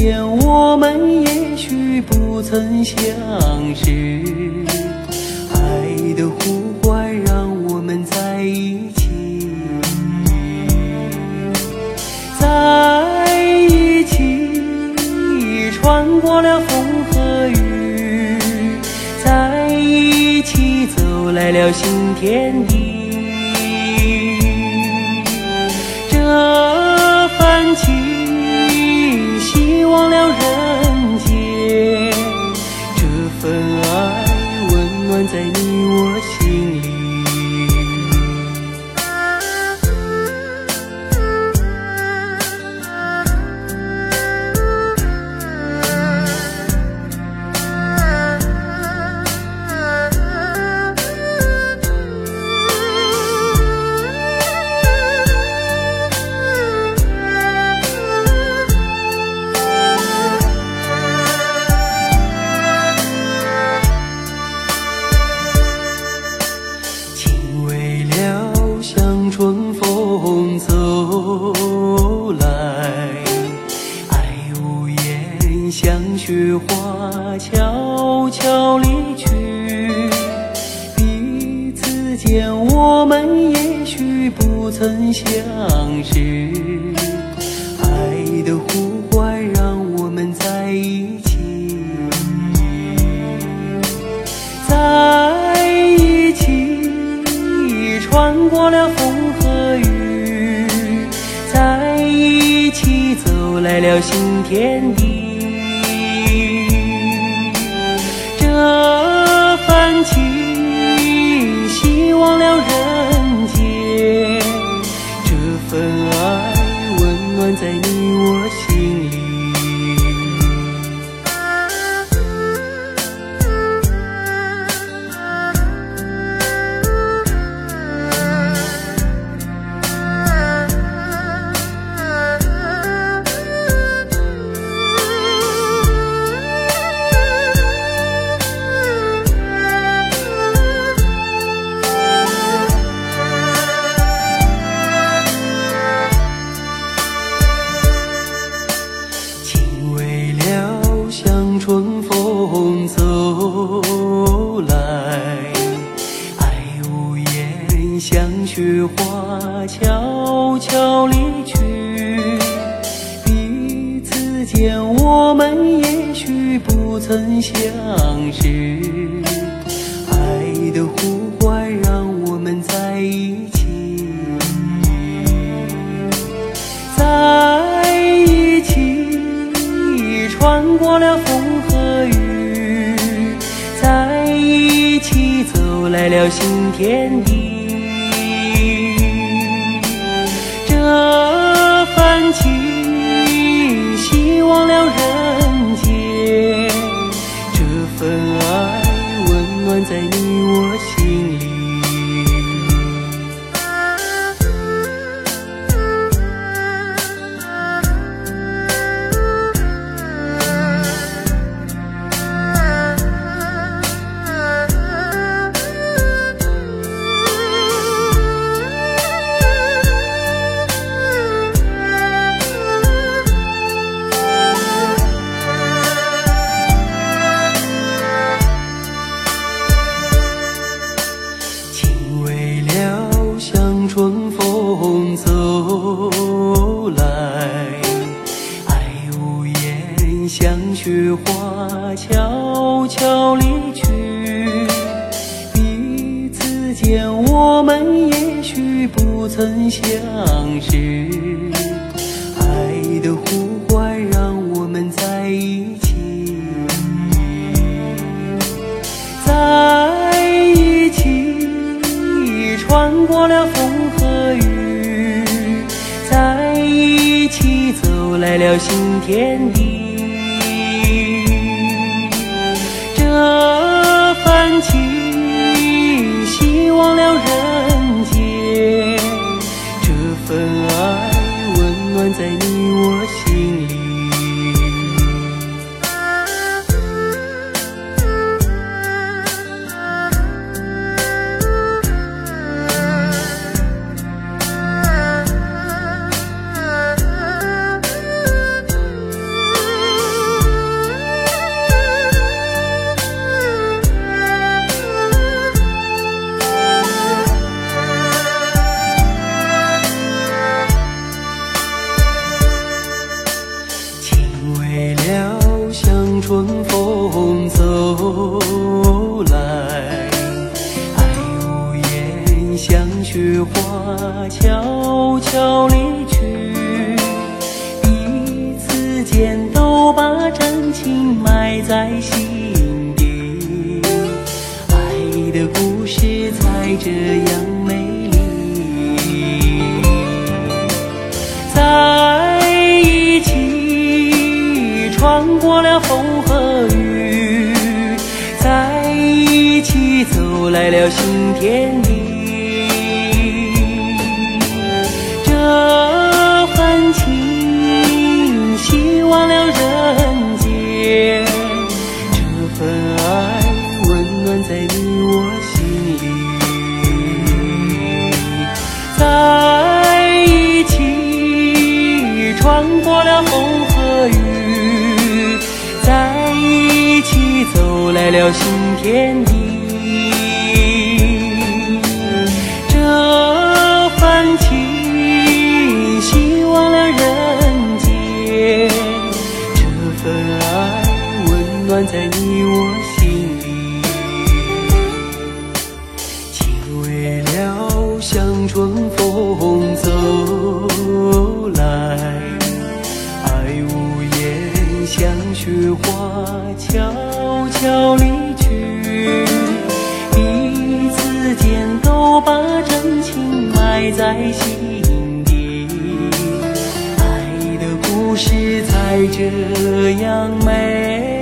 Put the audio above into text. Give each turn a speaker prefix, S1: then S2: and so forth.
S1: 间我们也许不曾相识，爱的呼唤让我们在一起，在一起穿过了风和雨，在一起走来了新天地。雪花悄悄离去。彼此间，我们也许不曾相识，爱的呼唤让我们在一起。在一起，穿过了风和雨，在一起走来了新天地。忘了人间。这份爱，温暖在你我心里。曾相识，爱的呼唤让我们在一起。在一起，穿过了风和雨，在一起走来了新天地。雪花悄悄离去。彼此间，我们也许不曾相识，爱的呼唤让我们在一起。在一起，穿过了风和雨，在一起走来了新天地。这份情，希望了人间。这份爱，温暖在你我心里。这样美丽。在一起穿过了风和雨，在一起走来了新天地。了风和雨在一起走来了新天地。是才这样美。